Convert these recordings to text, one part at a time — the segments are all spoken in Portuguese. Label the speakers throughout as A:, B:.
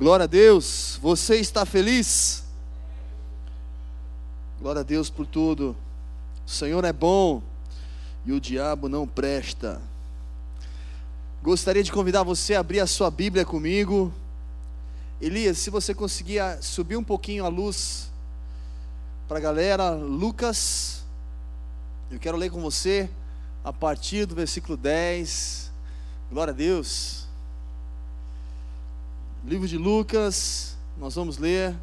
A: Glória a Deus. Você está feliz? Glória a Deus por tudo. O Senhor é bom e o diabo não presta. Gostaria de convidar você a abrir a sua Bíblia comigo. Elias, se você conseguir subir um pouquinho a luz para a galera, Lucas, eu quero ler com você a partir do versículo 10. Glória a Deus. Livro de Lucas, nós vamos ler,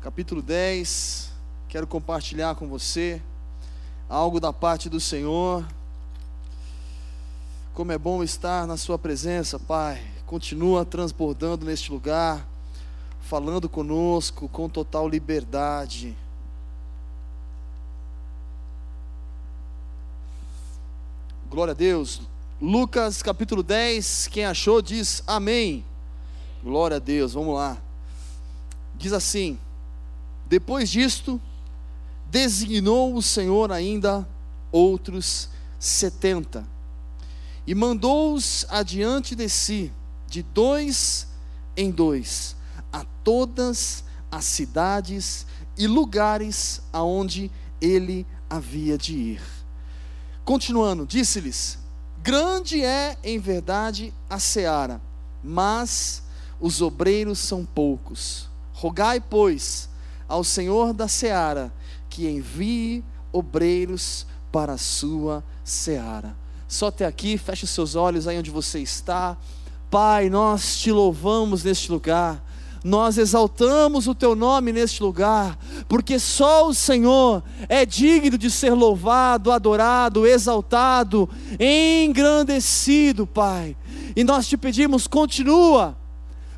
A: capítulo 10. Quero compartilhar com você algo da parte do Senhor. Como é bom estar na Sua presença, Pai. Continua transbordando neste lugar, falando conosco com total liberdade. Glória a Deus. Lucas capítulo 10, quem achou diz amém. Glória a Deus, vamos lá. Diz assim: Depois disto, designou o Senhor ainda outros setenta, e mandou-os adiante de si, de dois em dois, a todas as cidades e lugares aonde ele havia de ir. Continuando, disse-lhes: Grande é em verdade a seara, mas os obreiros são poucos. Rogai, pois, ao Senhor da seara que envie obreiros para a sua seara. Só até aqui, feche seus olhos aí onde você está. Pai, nós te louvamos neste lugar nós exaltamos o teu nome neste lugar, porque só o Senhor é digno de ser louvado, adorado, exaltado, engrandecido, Pai. E nós te pedimos, continua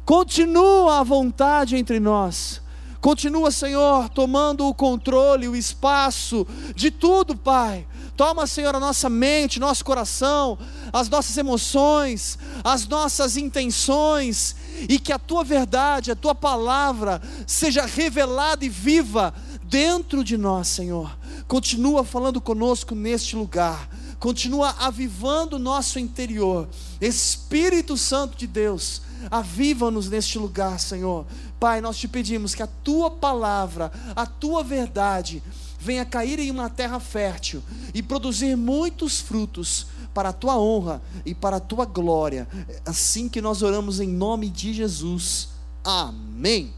A: Continua a vontade entre nós. Continua, Senhor, tomando o controle, o espaço de tudo, Pai. Toma, Senhor, a nossa mente, nosso coração, as nossas emoções, as nossas intenções, e que a tua verdade, a tua palavra seja revelada e viva dentro de nós, Senhor. Continua falando conosco neste lugar, continua avivando o nosso interior. Espírito Santo de Deus, aviva-nos neste lugar, Senhor. Pai, nós te pedimos que a tua palavra, a tua verdade, venha cair em uma terra fértil e produzir muitos frutos para a tua honra e para a tua glória. Assim que nós oramos em nome de Jesus. Amém.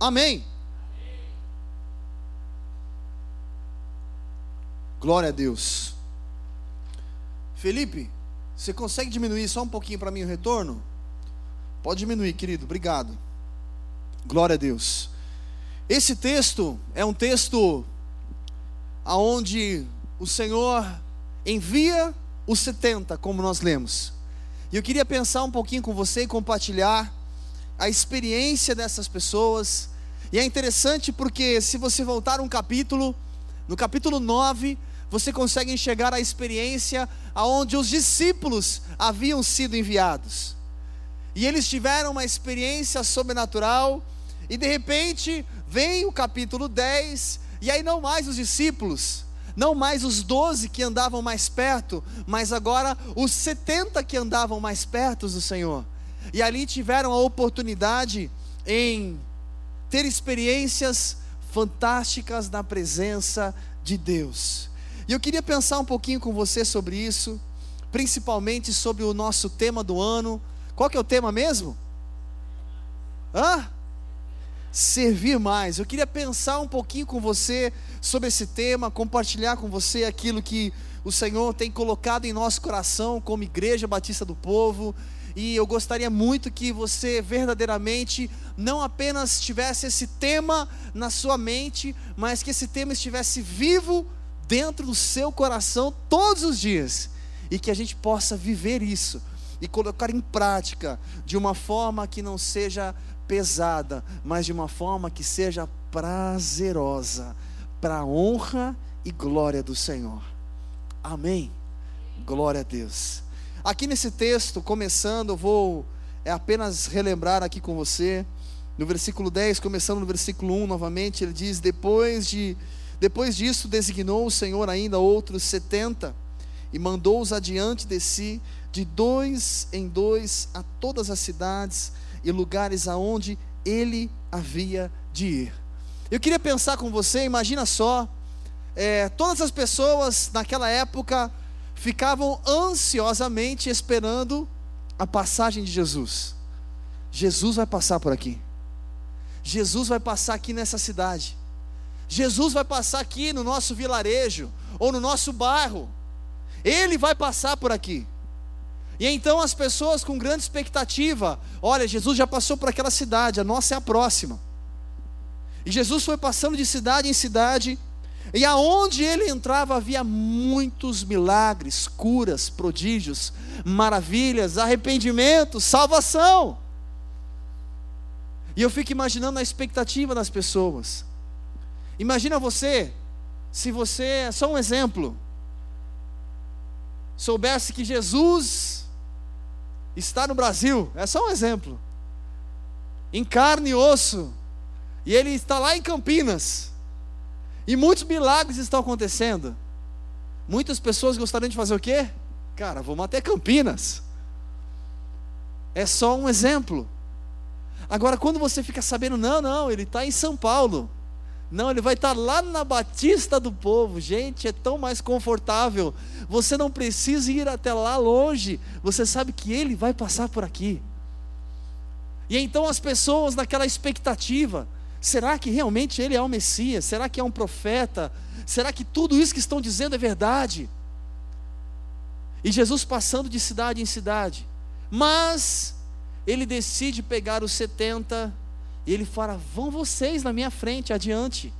A: Amém. Glória a Deus. Felipe, você consegue diminuir só um pouquinho para mim o retorno? Pode diminuir, querido, obrigado. Glória a Deus. Esse texto é um texto aonde o Senhor envia os 70, como nós lemos. E eu queria pensar um pouquinho com você e compartilhar a experiência dessas pessoas. E é interessante porque se você voltar um capítulo, no capítulo 9, você consegue enxergar a experiência aonde os discípulos haviam sido enviados. E eles tiveram uma experiência sobrenatural, e de repente vem o capítulo 10, e aí não mais os discípulos, não mais os doze que andavam mais perto, mas agora os setenta que andavam mais perto do Senhor. E ali tiveram a oportunidade em ter experiências fantásticas na presença de Deus. E eu queria pensar um pouquinho com você sobre isso, principalmente sobre o nosso tema do ano, qual que é o tema mesmo? Hã? Servir mais. Eu queria pensar um pouquinho com você sobre esse tema, compartilhar com você aquilo que o Senhor tem colocado em nosso coração como Igreja Batista do Povo. E eu gostaria muito que você verdadeiramente não apenas tivesse esse tema na sua mente, mas que esse tema estivesse vivo dentro do seu coração todos os dias e que a gente possa viver isso e colocar em prática de uma forma que não seja pesada, mas de uma forma que seja prazerosa, para a honra e glória do Senhor. Amém. Glória a Deus. Aqui nesse texto, começando, eu vou é apenas relembrar aqui com você, no versículo 10, começando no versículo 1 novamente, ele diz: Depois de depois disso designou o Senhor ainda outros setenta e mandou-os adiante de si, de dois em dois, a todas as cidades e lugares aonde ele havia de ir. Eu queria pensar com você, imagina só, é, todas as pessoas naquela época ficavam ansiosamente esperando a passagem de Jesus. Jesus vai passar por aqui. Jesus vai passar aqui nessa cidade. Jesus vai passar aqui no nosso vilarejo ou no nosso bairro. Ele vai passar por aqui. E então as pessoas com grande expectativa, olha, Jesus já passou por aquela cidade, a nossa é a próxima. E Jesus foi passando de cidade em cidade, e aonde ele entrava havia muitos milagres, curas, prodígios, maravilhas, arrependimento, salvação. E eu fico imaginando a expectativa das pessoas. Imagina você, se você, só um exemplo, soubesse que Jesus está no Brasil, é só um exemplo, em carne e osso, e ele está lá em Campinas, e muitos milagres estão acontecendo. Muitas pessoas gostariam de fazer o quê? Cara, vamos até Campinas. É só um exemplo. Agora, quando você fica sabendo, não, não, ele está em São Paulo. Não, ele vai estar lá na Batista do Povo. Gente, é tão mais confortável. Você não precisa ir até lá longe. Você sabe que ele vai passar por aqui. E então as pessoas naquela expectativa: será que realmente ele é o Messias? Será que é um profeta? Será que tudo isso que estão dizendo é verdade? E Jesus passando de cidade em cidade. Mas ele decide pegar os 70 e ele fala: vão vocês na minha frente, adiante.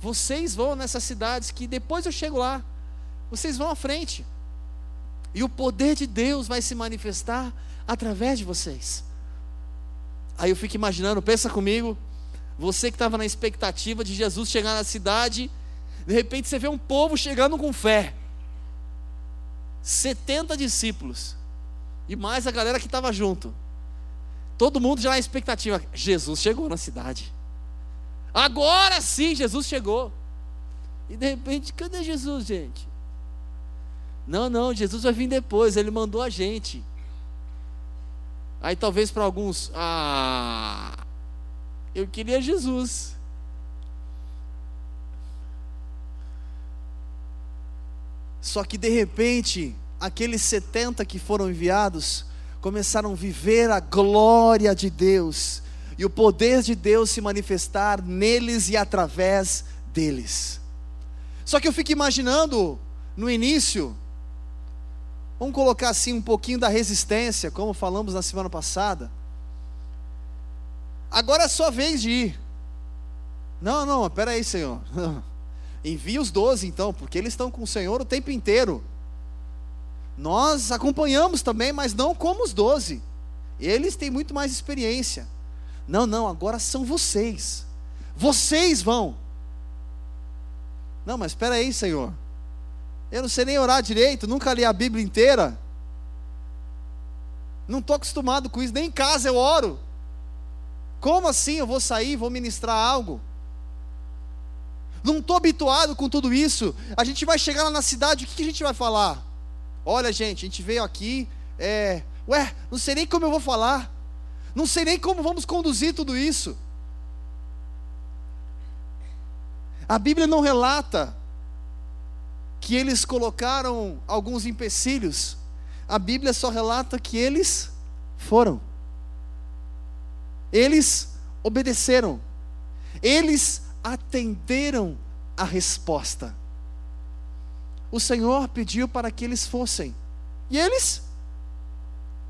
A: Vocês vão nessas cidades que depois eu chego lá. Vocês vão à frente. E o poder de Deus vai se manifestar através de vocês. Aí eu fico imaginando, pensa comigo, você que estava na expectativa de Jesus chegar na cidade, de repente você vê um povo chegando com fé. 70 discípulos. E mais a galera que estava junto. Todo mundo já na expectativa. Jesus chegou na cidade. Agora sim, Jesus chegou. E de repente, cadê Jesus, gente? Não, não, Jesus vai vir depois, ele mandou a gente. Aí talvez para alguns, ah, eu queria Jesus. Só que de repente, aqueles 70 que foram enviados começaram a viver a glória de Deus e o poder de Deus se manifestar neles e através deles. Só que eu fico imaginando no início, vamos colocar assim um pouquinho da resistência, como falamos na semana passada. Agora é sua vez de ir. Não, não, espera aí, Senhor. Envia os doze então, porque eles estão com o Senhor o tempo inteiro. Nós acompanhamos também, mas não como os doze. Eles têm muito mais experiência. Não, não, agora são vocês. Vocês vão. Não, mas espera aí, Senhor. Eu não sei nem orar direito, nunca li a Bíblia inteira. Não estou acostumado com isso, nem em casa eu oro. Como assim eu vou sair, vou ministrar algo? Não estou habituado com tudo isso. A gente vai chegar lá na cidade, o que, que a gente vai falar? Olha, gente, a gente veio aqui, é, ué, não sei nem como eu vou falar, não sei nem como vamos conduzir tudo isso. A Bíblia não relata que eles colocaram alguns empecilhos, a Bíblia só relata que eles foram, eles obedeceram, eles atenderam a resposta o Senhor pediu para que eles fossem. E eles?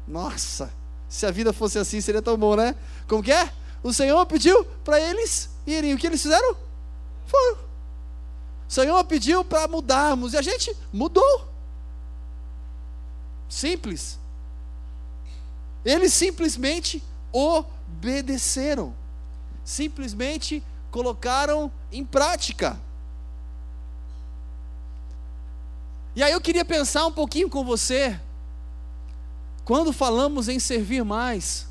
A: Nossa, se a vida fosse assim seria tão bom, né? Como que é? O Senhor pediu para eles irem. O que eles fizeram? Foram. O Senhor pediu para mudarmos e a gente mudou. Simples. Eles simplesmente obedeceram. Simplesmente colocaram em prática. E aí eu queria pensar um pouquinho com você. Quando falamos em servir mais,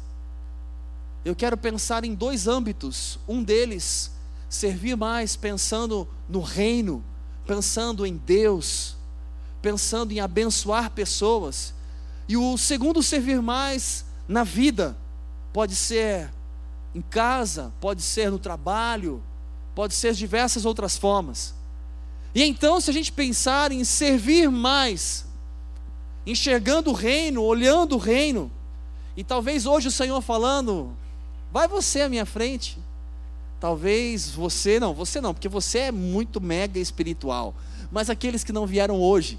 A: eu quero pensar em dois âmbitos. Um deles, servir mais pensando no reino, pensando em Deus, pensando em abençoar pessoas. E o segundo, servir mais na vida, pode ser em casa, pode ser no trabalho, pode ser diversas outras formas. E então, se a gente pensar em servir mais, enxergando o reino, olhando o reino, e talvez hoje o Senhor falando, vai você à minha frente. Talvez você, não, você não, porque você é muito mega espiritual. Mas aqueles que não vieram hoje,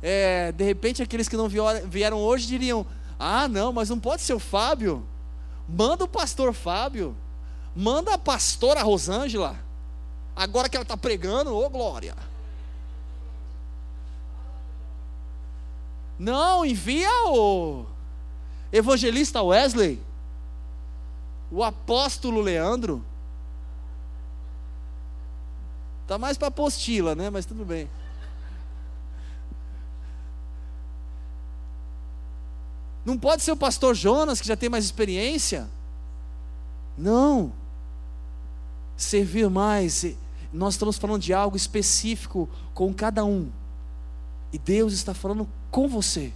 A: é, de repente aqueles que não vieram hoje diriam: Ah, não, mas não pode ser o Fábio. Manda o pastor Fábio. Manda a pastora Rosângela. Agora que ela está pregando, ô glória. Não, envia o evangelista Wesley, o apóstolo Leandro. Tá mais para apostila, né? Mas tudo bem. Não pode ser o pastor Jonas, que já tem mais experiência. Não. Servir mais. Nós estamos falando de algo específico com cada um. E Deus está falando com você.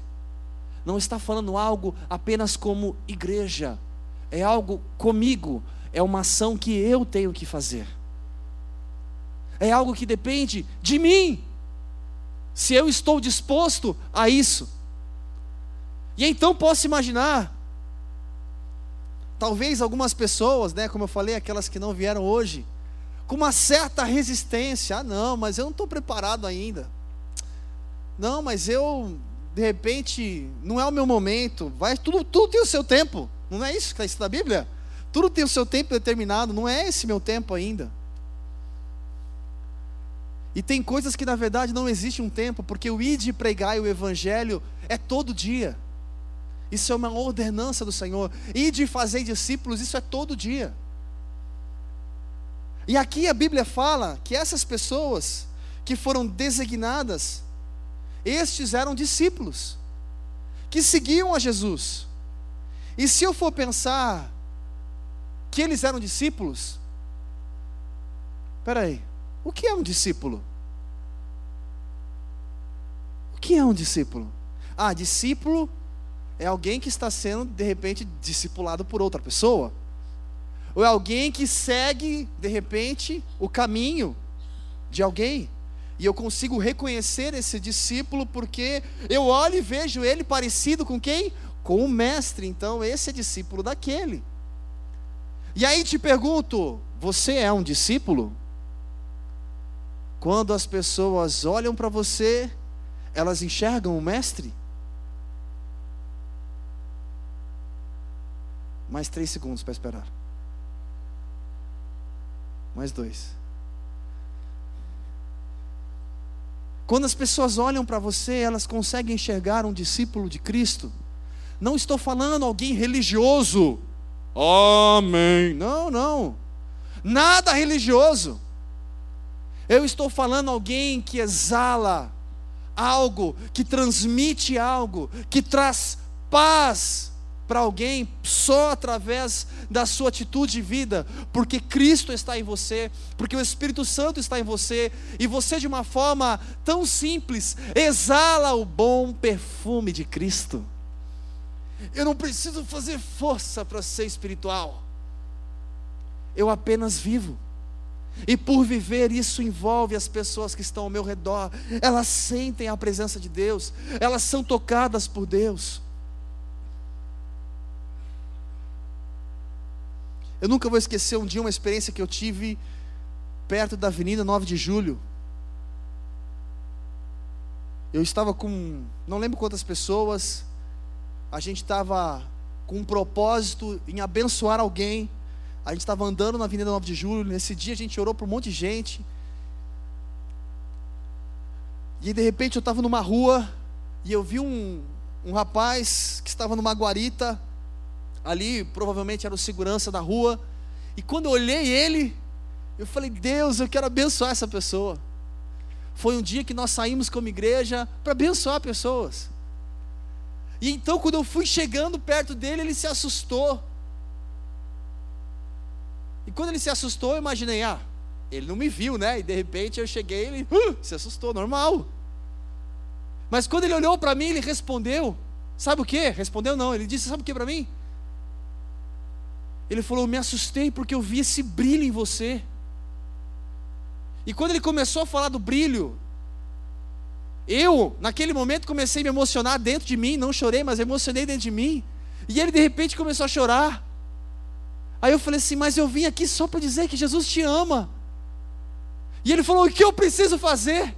A: Não está falando algo apenas como igreja. É algo comigo. É uma ação que eu tenho que fazer é algo que depende de mim. Se eu estou disposto a isso. E então posso imaginar, talvez algumas pessoas, né, como eu falei, aquelas que não vieram hoje, com uma certa resistência. Ah, não, mas eu não estou preparado ainda. Não, mas eu, de repente, não é o meu momento. Vai, tudo, tudo tem o seu tempo. Não é isso que está escrito na Bíblia? Tudo tem o seu tempo determinado. Não é esse meu tempo ainda. E tem coisas que na verdade não existe um tempo, porque o pregar e o evangelho é todo dia. Isso é uma ordenança do Senhor. Ir de fazer discípulos, isso é todo dia. E aqui a Bíblia fala que essas pessoas que foram designadas, estes eram discípulos, que seguiam a Jesus. E se eu for pensar que eles eram discípulos, espera aí, o que é um discípulo? O que é um discípulo? Ah, discípulo é alguém que está sendo, de repente, discipulado por outra pessoa. Ou é alguém que segue, de repente, o caminho de alguém. E eu consigo reconhecer esse discípulo porque eu olho e vejo ele parecido com quem? Com o mestre. Então, esse é discípulo daquele. E aí te pergunto: você é um discípulo? Quando as pessoas olham para você, elas enxergam o Mestre? Mais três segundos para esperar. Mais dois. Quando as pessoas olham para você, elas conseguem enxergar um discípulo de Cristo. Não estou falando alguém religioso. Amém. Não, não. Nada religioso. Eu estou falando alguém que exala algo, que transmite algo, que traz paz para alguém só através da sua atitude de vida, porque Cristo está em você, porque o Espírito Santo está em você, e você, de uma forma tão simples, exala o bom perfume de Cristo. Eu não preciso fazer força para ser espiritual, eu apenas vivo. E por viver, isso envolve as pessoas que estão ao meu redor. Elas sentem a presença de Deus, elas são tocadas por Deus. Eu nunca vou esquecer um dia uma experiência que eu tive perto da Avenida 9 de Julho. Eu estava com, não lembro quantas pessoas, a gente estava com um propósito em abençoar alguém. A gente estava andando na Avenida 9 de Julho. Nesse dia a gente orou para um monte de gente. E de repente eu estava numa rua e eu vi um, um rapaz que estava numa guarita. Ali, provavelmente era o segurança da rua. E quando eu olhei ele, eu falei: Deus, eu quero abençoar essa pessoa. Foi um dia que nós saímos como igreja para abençoar pessoas. E então, quando eu fui chegando perto dele, ele se assustou. E quando ele se assustou, eu imaginei, ah, ele não me viu, né? E de repente eu cheguei, ele uh, se assustou, normal. Mas quando ele olhou para mim, ele respondeu, sabe o que? Respondeu não, ele disse, sabe o que para mim? Ele falou: me assustei porque eu vi esse brilho em você. E quando ele começou a falar do brilho, eu, naquele momento, comecei a me emocionar dentro de mim, não chorei, mas emocionei dentro de mim. E ele de repente começou a chorar. Aí eu falei assim: Mas eu vim aqui só para dizer que Jesus te ama. E ele falou: O que eu preciso fazer?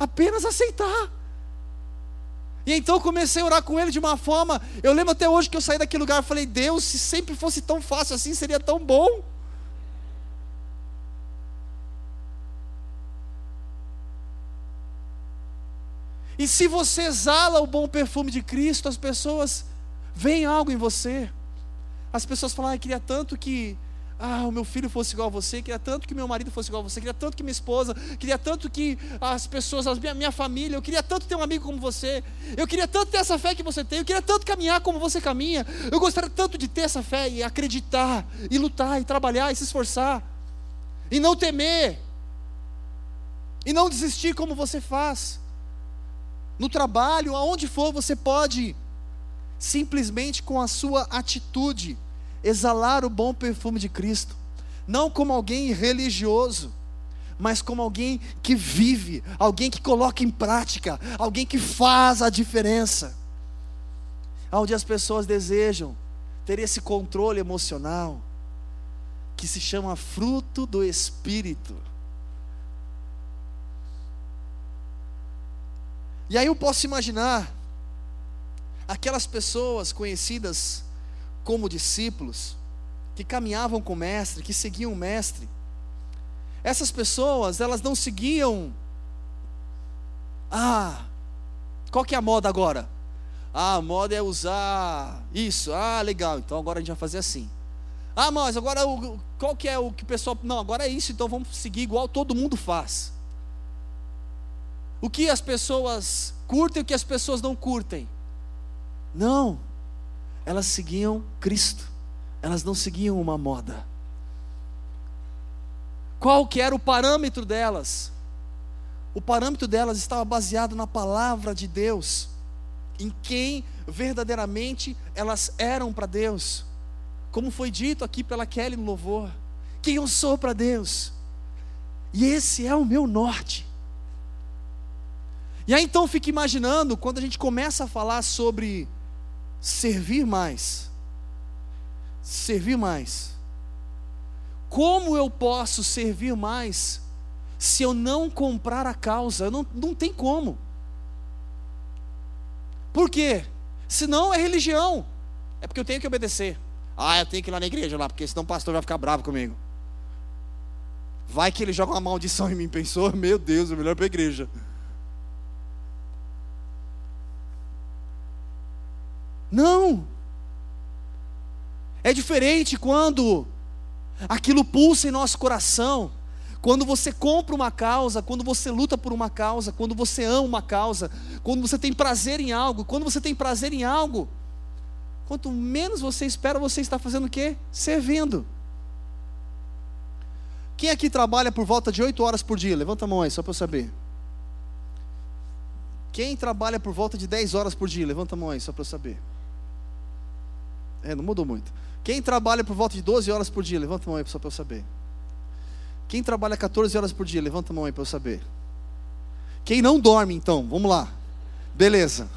A: Apenas aceitar. E então comecei a orar com ele de uma forma. Eu lembro até hoje que eu saí daquele lugar e falei: Deus, se sempre fosse tão fácil assim, seria tão bom. E se você exala o bom perfume de Cristo, as pessoas veem algo em você. As pessoas falam: ah, queria tanto que ah, o meu filho fosse igual a você, queria tanto que meu marido fosse igual a você, queria tanto que minha esposa, queria tanto que as pessoas, a minha, minha família, eu queria tanto ter um amigo como você, eu queria tanto ter essa fé que você tem, eu queria tanto caminhar como você caminha, eu gostaria tanto de ter essa fé e acreditar, e lutar, e trabalhar, e se esforçar, e não temer, e não desistir como você faz. No trabalho, aonde for, você pode simplesmente com a sua atitude exalar o bom perfume de Cristo, não como alguém religioso, mas como alguém que vive, alguém que coloca em prática, alguém que faz a diferença. Onde as pessoas desejam ter esse controle emocional, que se chama fruto do Espírito. E aí eu posso imaginar aquelas pessoas conhecidas como discípulos, que caminhavam com o mestre, que seguiam o mestre. Essas pessoas, elas não seguiam ah, qual que é a moda agora? Ah, a moda é usar isso. Ah, legal. Então agora a gente vai fazer assim. Ah, mas agora qual que é o que o pessoal. Não, agora é isso, então vamos seguir igual todo mundo faz. O que as pessoas curtem e o que as pessoas não curtem. Não elas seguiam Cristo, elas não seguiam uma moda. Qual que era o parâmetro delas? O parâmetro delas estava baseado na palavra de Deus, em quem verdadeiramente elas eram para Deus. Como foi dito aqui pela Kelly no louvor, quem eu sou para Deus. E esse é o meu norte. E aí então fique imaginando, quando a gente começa a falar sobre servir mais. Servir mais. Como eu posso servir mais se eu não comprar a causa? Não, não tem como. Por quê? Senão é religião. É porque eu tenho que obedecer. Ah, eu tenho que ir lá na igreja lá, porque senão o pastor vai ficar bravo comigo. Vai que ele joga uma maldição em mim, pensou? Meu Deus, é melhor para a igreja. Não. É diferente quando aquilo pulsa em nosso coração. Quando você compra uma causa, quando você luta por uma causa, quando você ama uma causa, quando você tem prazer em algo, quando você tem prazer em algo, quanto menos você espera, você está fazendo o quê? Servindo. Quem aqui trabalha por volta de 8 horas por dia? Levanta a mão aí, só para eu saber. Quem trabalha por volta de 10 horas por dia? Levanta a mão aí, só para eu saber. É, não mudou muito. Quem trabalha por volta de 12 horas por dia, levanta a mão aí só para eu saber. Quem trabalha 14 horas por dia, levanta a mão aí para eu saber. Quem não dorme, então, vamos lá. Beleza.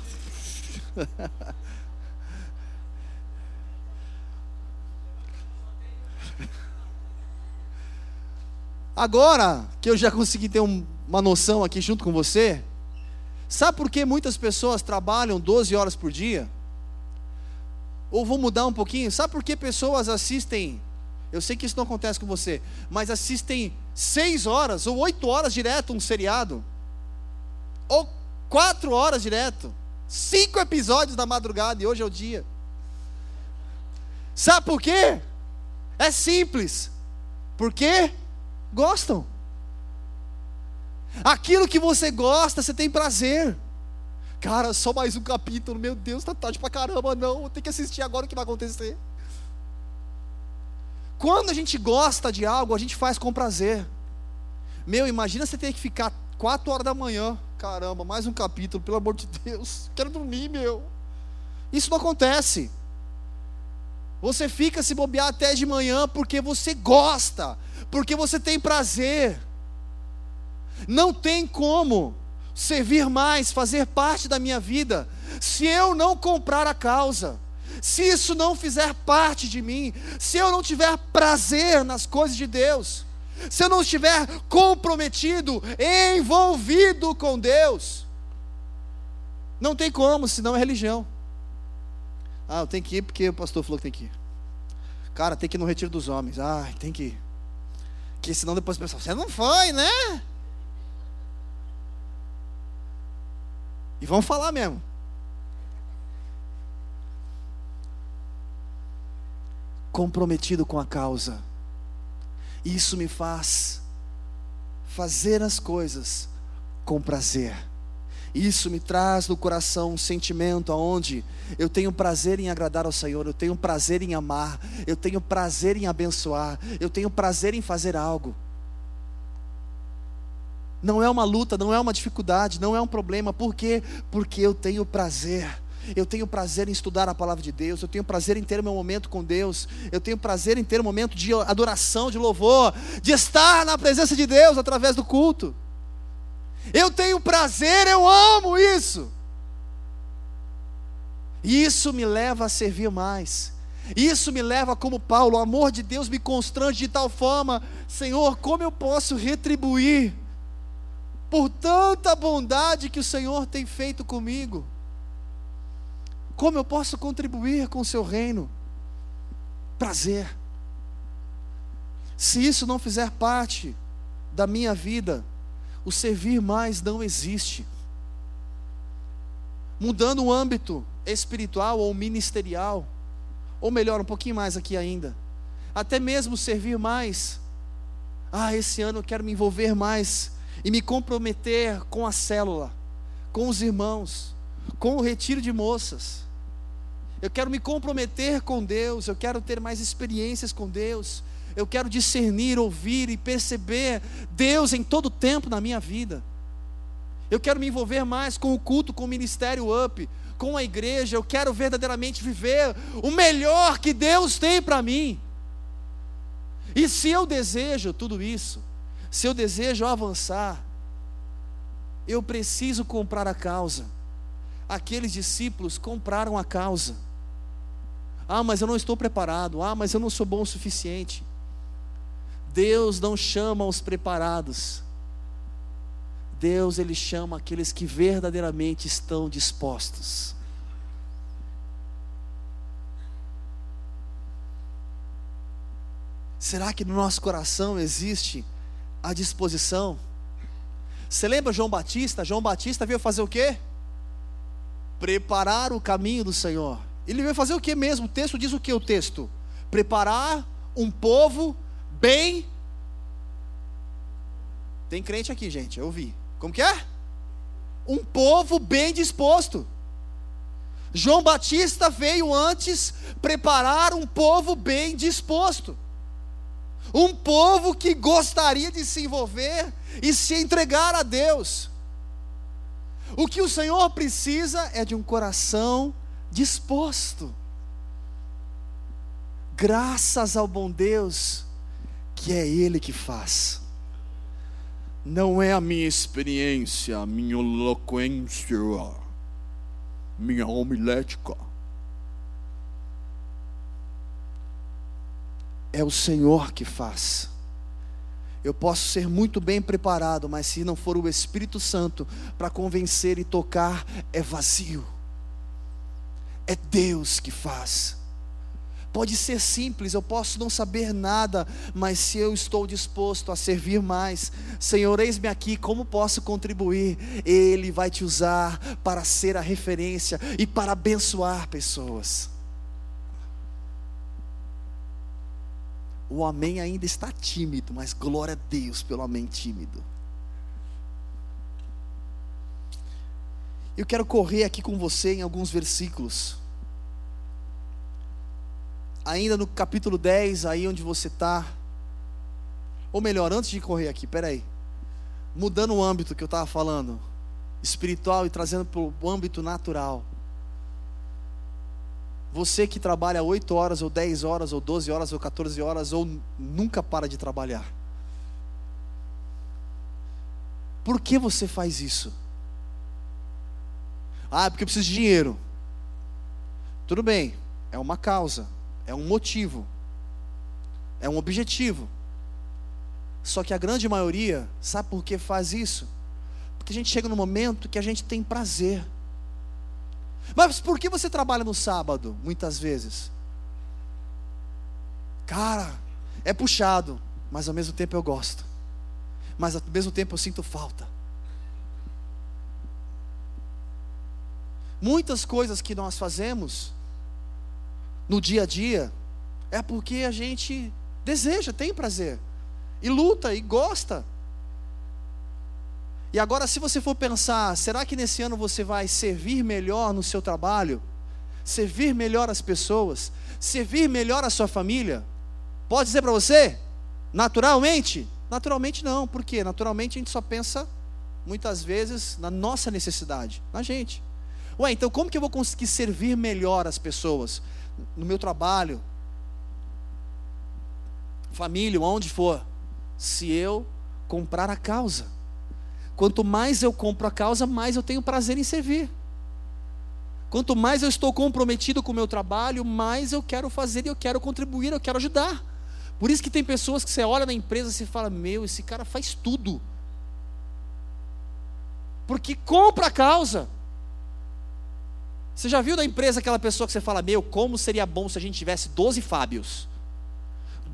A: Agora que eu já consegui ter um, uma noção aqui junto com você, sabe por que muitas pessoas trabalham 12 horas por dia? Ou vou mudar um pouquinho. Sabe por que pessoas assistem? Eu sei que isso não acontece com você, mas assistem seis horas ou oito horas direto um seriado, ou quatro horas direto, cinco episódios da madrugada e hoje é o dia. Sabe por quê? É simples. Porque gostam. Aquilo que você gosta, você tem prazer. Cara, só mais um capítulo, meu Deus, tá tarde pra caramba, não, tem que assistir agora o que vai acontecer. Quando a gente gosta de algo, a gente faz com prazer. Meu, imagina você ter que ficar quatro horas da manhã, caramba, mais um capítulo, pelo amor de Deus, quero dormir, meu. Isso não acontece. Você fica se bobear até de manhã porque você gosta, porque você tem prazer. Não tem como servir mais, fazer parte da minha vida, se eu não comprar a causa, se isso não fizer parte de mim, se eu não tiver prazer nas coisas de Deus, se eu não estiver comprometido, envolvido com Deus, não tem como, senão é religião. Ah, eu tenho que ir porque o pastor falou que tem que ir. Cara, tem que ir no retiro dos homens. Ah, tem que ir. Porque senão depois o pessoal, você não foi, né? E vamos falar mesmo. Comprometido com a causa. Isso me faz fazer as coisas com prazer. Isso me traz no coração um sentimento aonde eu tenho prazer em agradar ao Senhor, eu tenho prazer em amar, eu tenho prazer em abençoar, eu tenho prazer em fazer algo. Não é uma luta, não é uma dificuldade, não é um problema. Por quê? Porque eu tenho prazer. Eu tenho prazer em estudar a palavra de Deus, eu tenho prazer em ter meu momento com Deus, eu tenho prazer em ter um momento de adoração, de louvor, de estar na presença de Deus através do culto. Eu tenho prazer, eu amo isso. Isso me leva a servir mais. Isso me leva, como Paulo, o amor de Deus me constrange de tal forma, Senhor, como eu posso retribuir por tanta bondade que o Senhor tem feito comigo? Como eu posso contribuir com o seu reino? Prazer. Se isso não fizer parte da minha vida, o servir mais não existe. Mudando o âmbito espiritual ou ministerial, ou melhor, um pouquinho mais aqui ainda, até mesmo servir mais. Ah, esse ano eu quero me envolver mais e me comprometer com a célula, com os irmãos, com o retiro de moças. Eu quero me comprometer com Deus, eu quero ter mais experiências com Deus, eu quero discernir, ouvir e perceber Deus em todo tempo na minha vida. Eu quero me envolver mais com o culto, com o ministério up, com a igreja. Eu quero verdadeiramente viver o melhor que Deus tem para mim. E se eu desejo tudo isso, se eu desejo avançar, eu preciso comprar a causa. Aqueles discípulos compraram a causa. Ah, mas eu não estou preparado. Ah, mas eu não sou bom o suficiente. Deus não chama os preparados. Deus ele chama aqueles que verdadeiramente estão dispostos. Será que no nosso coração existe a disposição? Você lembra João Batista? João Batista veio fazer o quê? Preparar o caminho do Senhor. Ele veio fazer o que mesmo? O texto diz o que o texto? Preparar um povo bem. Tem crente aqui, gente, eu ouvi. Como que é? Um povo bem disposto. João Batista veio antes preparar um povo bem disposto. Um povo que gostaria de se envolver e se entregar a Deus. O que o Senhor precisa é de um coração disposto. Graças ao bom Deus, que é Ele que faz. Não é a minha experiência, a minha eloquência, minha homilética. É o Senhor que faz. Eu posso ser muito bem preparado, mas se não for o Espírito Santo para convencer e tocar, é vazio. É Deus que faz. Pode ser simples, eu posso não saber nada, mas se eu estou disposto a servir mais, Senhor, eis-me aqui, como posso contribuir? Ele vai te usar para ser a referência e para abençoar pessoas. O amém ainda está tímido, mas glória a Deus pelo amém tímido. Eu quero correr aqui com você em alguns versículos ainda no capítulo 10, aí onde você está. Ou melhor, antes de correr aqui, peraí. Mudando o âmbito que eu estava falando, espiritual e trazendo para o âmbito natural. Você que trabalha 8 horas, ou 10 horas, ou 12 horas, ou 14 horas, ou nunca para de trabalhar. Por que você faz isso? Ah, porque eu preciso de dinheiro. Tudo bem, é uma causa, é um motivo, é um objetivo. Só que a grande maioria, sabe por que faz isso? Porque a gente chega no momento que a gente tem prazer. Mas por que você trabalha no sábado, muitas vezes? Cara, é puxado, mas ao mesmo tempo eu gosto. Mas ao mesmo tempo eu sinto falta. Muitas coisas que nós fazemos no dia a dia é porque a gente deseja, tem prazer, e luta e gosta. E agora, se você for pensar, será que nesse ano você vai servir melhor no seu trabalho? Servir melhor as pessoas? Servir melhor a sua família? Pode dizer para você? Naturalmente? Naturalmente não, por quê? Naturalmente a gente só pensa, muitas vezes, na nossa necessidade, na gente. Ué, então como que eu vou conseguir servir melhor as pessoas? No meu trabalho, família, onde for, se eu comprar a causa. Quanto mais eu compro a causa, mais eu tenho prazer em servir. Quanto mais eu estou comprometido com o meu trabalho, mais eu quero fazer e eu quero contribuir, eu quero ajudar. Por isso que tem pessoas que você olha na empresa e você fala: Meu, esse cara faz tudo. Porque compra a causa. Você já viu da empresa aquela pessoa que você fala: Meu, como seria bom se a gente tivesse 12 Fábios?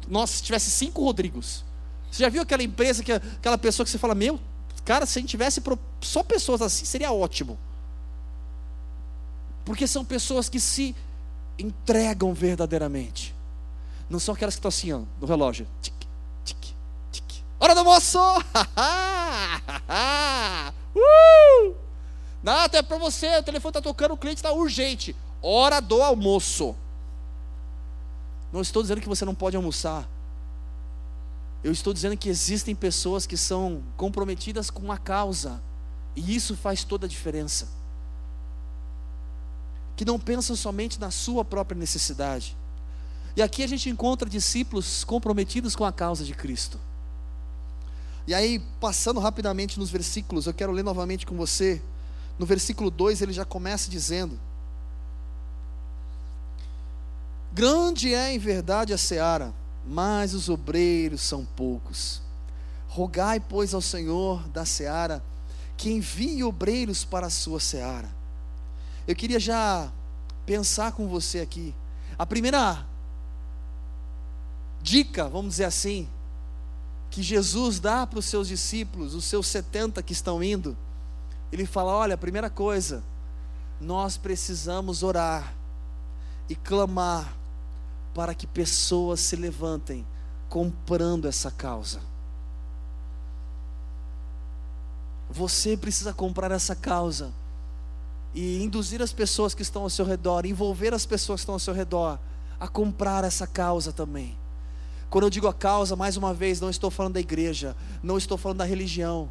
A: Nós tivesse cinco Rodrigos. Você já viu aquela empresa, que aquela pessoa que você fala: Meu, cara, se a gente tivesse só pessoas assim, seria ótimo. Porque são pessoas que se entregam verdadeiramente. Não são aquelas que estão assim, ó, no relógio. Tic, tic, tic. Hora do almoço! uh! Nada, é para você, o telefone está tocando, o cliente está urgente. Hora do almoço. Não estou dizendo que você não pode almoçar. Eu estou dizendo que existem pessoas que são comprometidas com uma causa. E isso faz toda a diferença. Que não pensam somente na sua própria necessidade. E aqui a gente encontra discípulos comprometidos com a causa de Cristo. E aí, passando rapidamente nos versículos, eu quero ler novamente com você no versículo 2 ele já começa dizendo: Grande é em verdade a seara, mas os obreiros são poucos. Rogai, pois, ao Senhor da seara que envie obreiros para a sua seara. Eu queria já pensar com você aqui. A primeira dica, vamos dizer assim, que Jesus dá para os seus discípulos, os seus 70 que estão indo, ele fala: olha, a primeira coisa, nós precisamos orar e clamar para que pessoas se levantem comprando essa causa. Você precisa comprar essa causa e induzir as pessoas que estão ao seu redor, envolver as pessoas que estão ao seu redor a comprar essa causa também. Quando eu digo a causa, mais uma vez, não estou falando da igreja, não estou falando da religião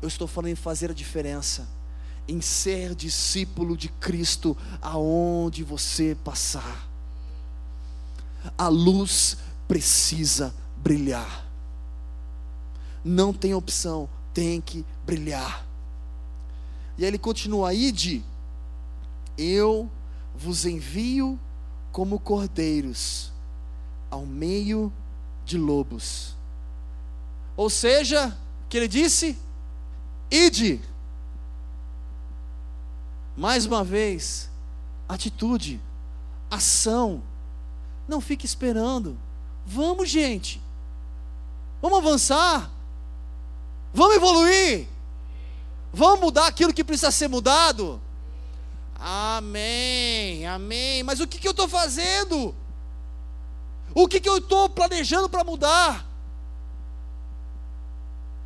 A: eu estou falando em fazer a diferença, em ser discípulo de Cristo aonde você passar. A luz precisa brilhar. Não tem opção, tem que brilhar. E aí ele continua: Ide, eu vos envio como cordeiros ao meio de lobos. Ou seja, que ele disse? Ide. Mais uma vez, atitude, ação. Não fique esperando. Vamos, gente. Vamos avançar. Vamos evoluir. Vamos mudar aquilo que precisa ser mudado. Amém, amém. Mas o que, que eu estou fazendo? O que, que eu estou planejando para mudar?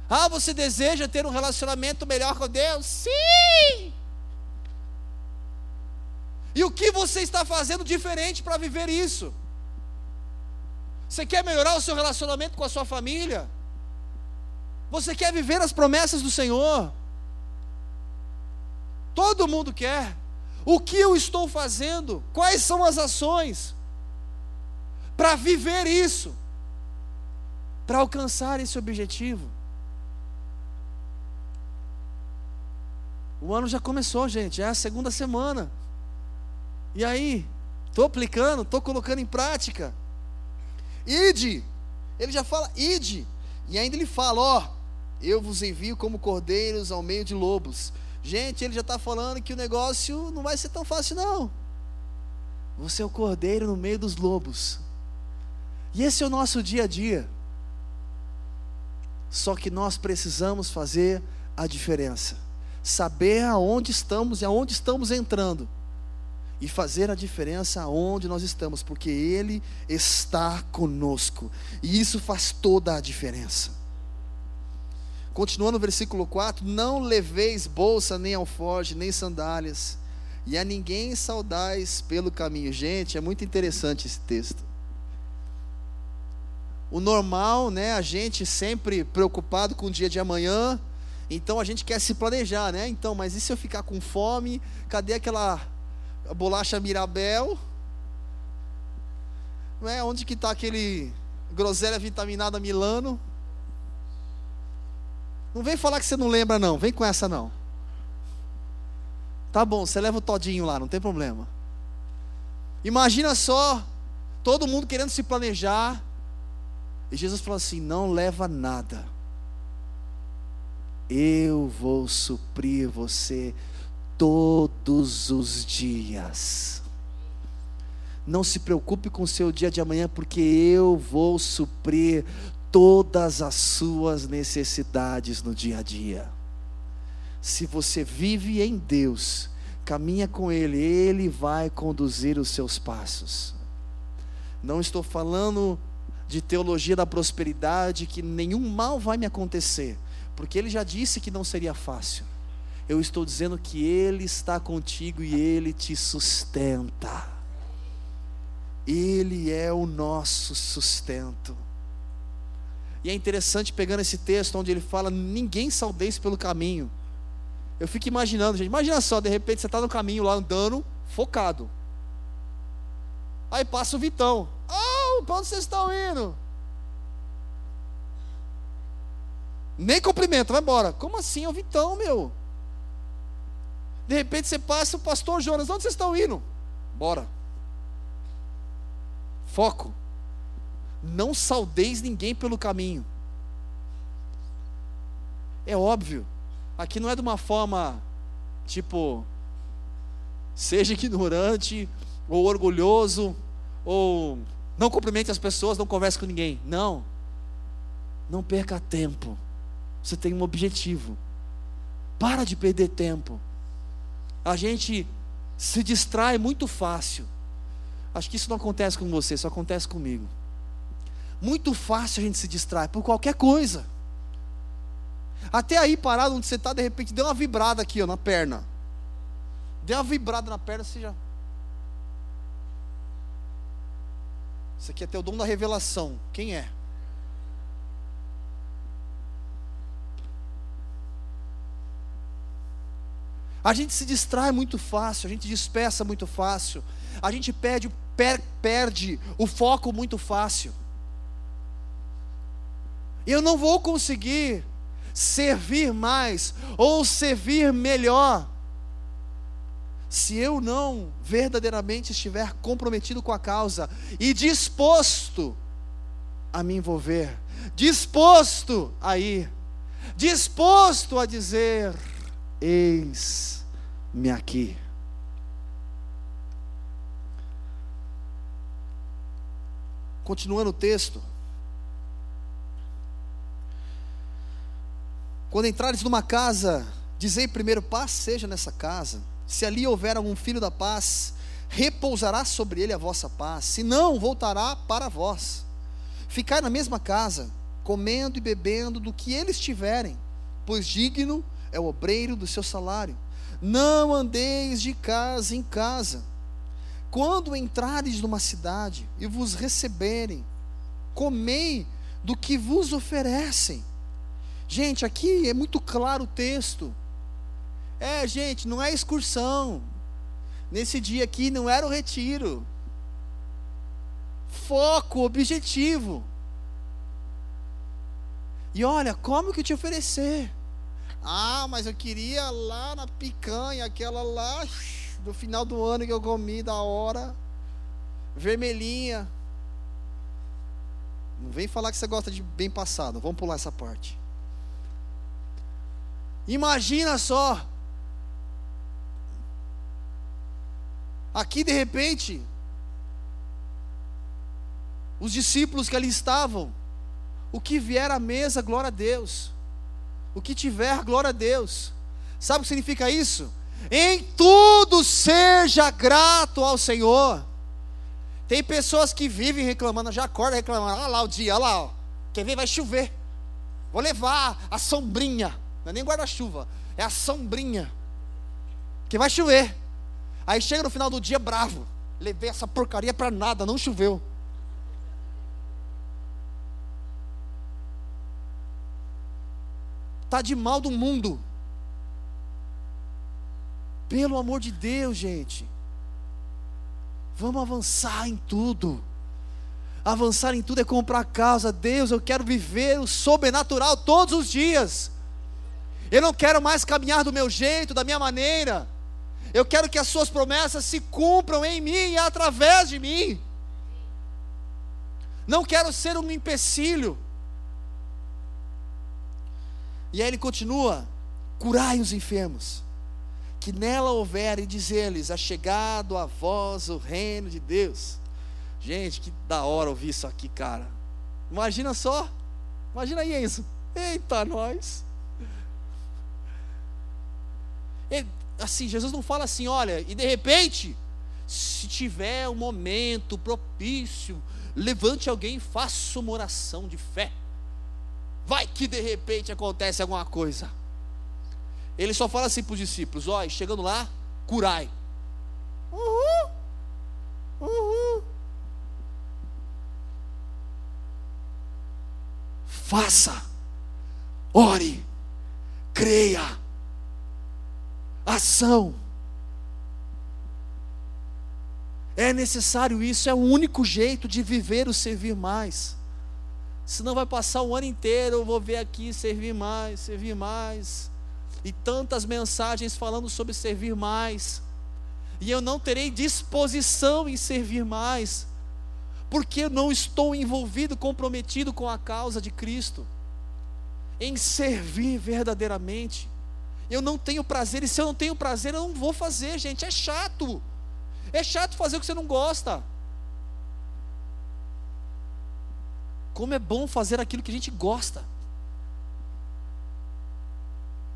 A: Ah, você deseja ter um relacionamento melhor com Deus? Sim! E o que você está fazendo diferente para viver isso? Você quer melhorar o seu relacionamento com a sua família? Você quer viver as promessas do Senhor? Todo mundo quer. O que eu estou fazendo? Quais são as ações para viver isso? Para alcançar esse objetivo? O ano já começou, gente, é a segunda semana. E aí? Estou aplicando, estou colocando em prática. Ide, ele já fala, ide. E ainda ele fala: Ó, eu vos envio como cordeiros ao meio de lobos. Gente, ele já está falando que o negócio não vai ser tão fácil, não. Você é o cordeiro no meio dos lobos. E esse é o nosso dia a dia. Só que nós precisamos fazer a diferença. Saber aonde estamos e aonde estamos entrando. E fazer a diferença aonde nós estamos, porque Ele está conosco. E isso faz toda a diferença. Continuando no versículo 4: Não leveis bolsa, nem alforje, nem sandálias, e a ninguém saudais pelo caminho. Gente, é muito interessante esse texto. O normal, né? A gente sempre preocupado com o dia de amanhã, então a gente quer se planejar, né? Então, mas e se eu ficar com fome? Cadê aquela bolacha Mirabel? Não é? Onde que está aquele groselha vitaminada Milano? Não vem falar que você não lembra, não. Vem com essa, não. Tá bom, você leva o todinho lá, não tem problema. Imagina só, todo mundo querendo se planejar. E Jesus falou assim: não leva nada. Eu vou suprir você todos os dias. Não se preocupe com o seu dia de amanhã, porque eu vou suprir todas as suas necessidades no dia a dia. Se você vive em Deus, caminha com Ele, Ele vai conduzir os seus passos. Não estou falando de teologia da prosperidade, que nenhum mal vai me acontecer, porque Ele já disse que não seria fácil. Eu estou dizendo que Ele está contigo e Ele te sustenta. Ele é o nosso sustento. E é interessante pegando esse texto onde ele fala: ninguém saudeis pelo caminho. Eu fico imaginando, gente, imagina só, de repente você está no caminho lá andando, focado. Aí passa o Vitão. Oh, para onde vocês estão indo? Nem cumprimenta, vai embora. Como assim? É o Vitão, meu. De repente você passa o pastor Jonas, onde vocês estão indo? Bora. Foco não saudeis ninguém pelo caminho. É óbvio, aqui não é de uma forma tipo, seja ignorante, ou orgulhoso, ou não cumprimente as pessoas, não converse com ninguém. Não, não perca tempo. Você tem um objetivo. Para de perder tempo. A gente se distrai muito fácil. Acho que isso não acontece com você, só acontece comigo. Muito fácil a gente se distrai por qualquer coisa. Até aí parado onde você está, de repente deu uma vibrada aqui ó, na perna. Deu uma vibrada na perna, você já. Isso aqui é teu dom da revelação. Quem é? A gente se distrai muito fácil, a gente dispersa muito fácil, a gente perde, per, perde o foco muito fácil. Eu não vou conseguir servir mais ou servir melhor se eu não verdadeiramente estiver comprometido com a causa e disposto a me envolver, disposto a ir, disposto a dizer: Eis-me aqui. Continuando o texto, Quando entrares numa casa, dizei primeiro: paz seja nessa casa. Se ali houver algum filho da paz, repousará sobre ele a vossa paz. Se não, voltará para vós. Ficai na mesma casa, comendo e bebendo do que eles tiverem, pois digno o obreiro do seu salário. Não andeis de casa em casa. Quando entrares numa cidade e vos receberem, comei do que vos oferecem Gente, aqui é muito claro o texto. É, gente, não é excursão. nesse dia aqui não era o retiro. Foco, objetivo. E olha, como que te oferecer? Ah, mas eu queria lá na picanha, aquela lá do final do ano que eu comi da hora, vermelhinha. Não vem falar que você gosta de bem passado, vamos pular essa parte. Imagina só. Aqui de repente, os discípulos que ali estavam, o que vier à mesa, glória a Deus. O que tiver, glória a Deus. Sabe o que significa isso? Em tudo seja grato ao Senhor. Tem pessoas que vivem reclamando, já acorda reclamando, olha lá o dia, olha lá, ó. quer ver, vai chover. Vou levar a sombrinha, não é nem guarda-chuva, é a sombrinha, que vai chover. Aí chega no final do dia bravo, levei essa porcaria para nada, não choveu. Tá de mal do mundo. Pelo amor de Deus, gente. Vamos avançar em tudo. Avançar em tudo é comprar casa. Deus, eu quero viver o sobrenatural todos os dias. Eu não quero mais caminhar do meu jeito, da minha maneira. Eu quero que as suas promessas se cumpram em mim e através de mim. Não quero ser um empecilho. E aí ele continua: curai os enfermos que nela houver e dizer-lhes: chegado a vós o reino de Deus. Gente, que da hora ouvir isso aqui, cara. Imagina só. Imagina aí isso. Eita, nós. E, assim, Jesus não fala assim, olha, e de repente, se tiver um momento propício, levante alguém e faça uma oração de fé. Vai que de repente acontece alguma coisa. Ele só fala assim para os discípulos: ó, chegando lá, curai. Uhul. Uhul. Faça, ore, creia, ação. É necessário isso, é o único jeito de viver o servir mais. Senão vai passar o ano inteiro, eu vou ver aqui servir mais, servir mais e tantas mensagens falando sobre servir mais, e eu não terei disposição em servir mais, porque eu não estou envolvido, comprometido com a causa de Cristo, em servir verdadeiramente. Eu não tenho prazer, e se eu não tenho prazer, eu não vou fazer, gente, é chato. É chato fazer o que você não gosta. Como é bom fazer aquilo que a gente gosta.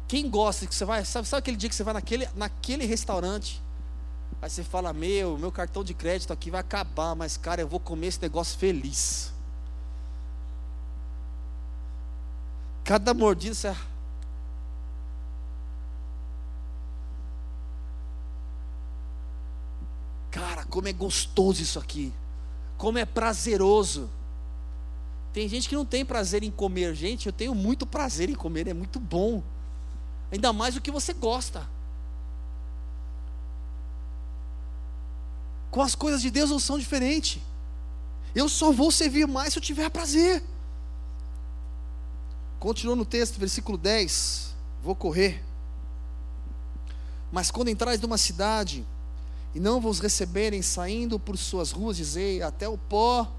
A: Quem gosta que você vai, sabe, sabe aquele dia que você vai naquele, naquele restaurante? Aí você fala: Meu, meu cartão de crédito aqui vai acabar, mas cara, eu vou comer esse negócio feliz. Cada mordida você. Cara, como é gostoso isso aqui. Como é prazeroso. Tem gente que não tem prazer em comer. Gente, eu tenho muito prazer em comer, é muito bom ainda mais o que você gosta. Com as coisas de Deus não são diferentes. Eu só vou servir mais se eu tiver prazer. Continua no texto, versículo 10. Vou correr. Mas quando entrais numa cidade e não vos receberem saindo por suas ruas, dizei: até o pó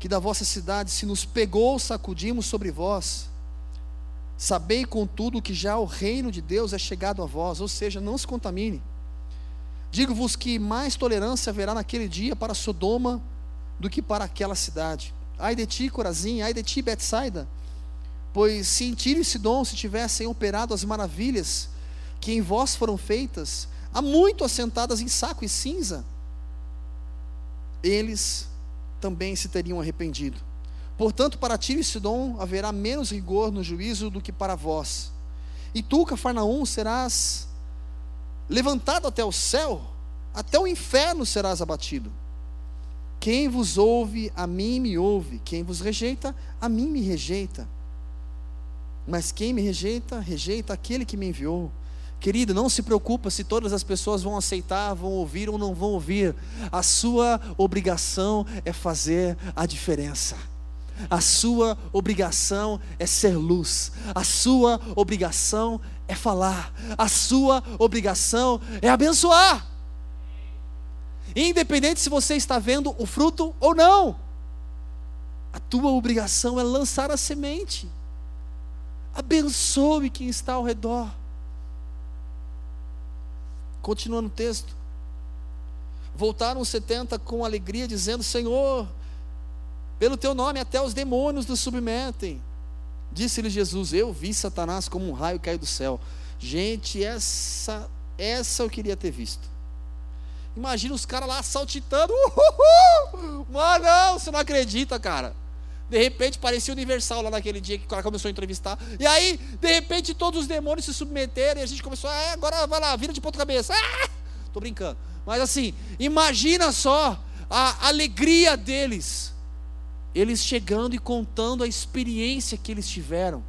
A: que da vossa cidade se nos pegou, sacudimos sobre vós. Sabei, contudo, que já o reino de Deus é chegado a vós, ou seja, não se contamine. Digo-vos que mais tolerância haverá naquele dia para Sodoma do que para aquela cidade. Ai de ti, Corazim, ai de ti, Betsaida, pois se em Tiro e Sidom se tivessem operado as maravilhas que em vós foram feitas, há muito assentadas em saco e cinza, eles também se teriam arrependido. Portanto, para Tiro e Sidom haverá menos rigor no juízo do que para vós. E tu, Cafarnaum, serás levantado até o céu, até o inferno serás abatido. Quem vos ouve, a mim me ouve. Quem vos rejeita, a mim me rejeita. Mas quem me rejeita, rejeita aquele que me enviou. Querido, não se preocupa se todas as pessoas vão aceitar, vão ouvir ou não vão ouvir. A sua obrigação é fazer a diferença. A sua obrigação é ser luz. A sua obrigação é falar. A sua obrigação é abençoar. Independente se você está vendo o fruto ou não. A tua obrigação é lançar a semente. Abençoe quem está ao redor. Continuando o texto. Voltaram os 70 com alegria, dizendo: Senhor, pelo teu nome até os demônios nos submetem. Disse-lhe Jesus: Eu vi Satanás como um raio cair do céu. Gente, essa, essa eu queria ter visto. Imagina os caras lá saltitando. Uhul! Mano, não, você não acredita, cara. De repente parecia universal lá naquele dia que o cara começou a entrevistar. E aí, de repente, todos os demônios se submeteram e a gente começou, ah, agora vai lá, vira de ponta cabeça. Ah! Tô brincando. Mas assim, imagina só a alegria deles. Eles chegando e contando a experiência que eles tiveram.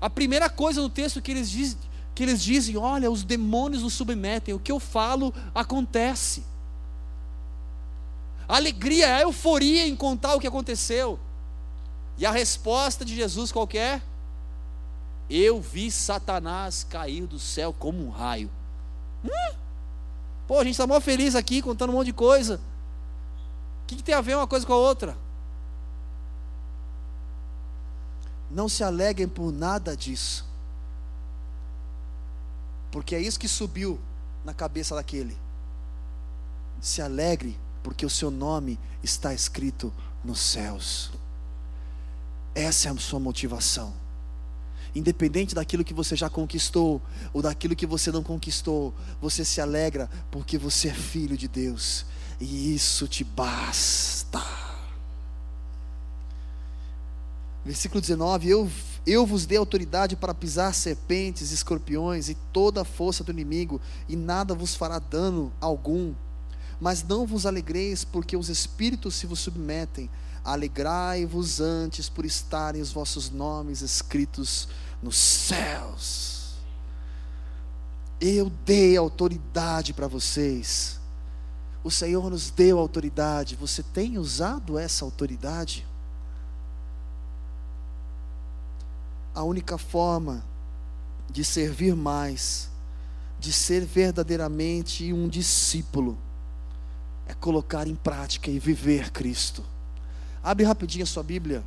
A: A primeira coisa no texto que eles, diz, que eles dizem: olha, os demônios nos submetem, o que eu falo acontece. Alegria, a euforia em contar o que aconteceu. E a resposta de Jesus qual é? Eu vi Satanás cair do céu como um raio. Hum? Pô, a gente está mó feliz aqui contando um monte de coisa. O que, que tem a ver uma coisa com a outra? Não se alegrem por nada disso. Porque é isso que subiu na cabeça daquele. Se alegre porque o seu nome está escrito nos céus. Essa é a sua motivação. Independente daquilo que você já conquistou ou daquilo que você não conquistou, você se alegra porque você é filho de Deus e isso te basta. Versículo 19: Eu, eu vos dei autoridade para pisar serpentes, escorpiões e toda a força do inimigo, e nada vos fará dano algum. Mas não vos alegreis porque os espíritos se vos submetem. Alegrai-vos antes por estarem os vossos nomes escritos nos céus. Eu dei autoridade para vocês. O Senhor nos deu autoridade. Você tem usado essa autoridade? A única forma de servir mais, de ser verdadeiramente um discípulo, é colocar em prática e viver Cristo. Abre rapidinho a sua Bíblia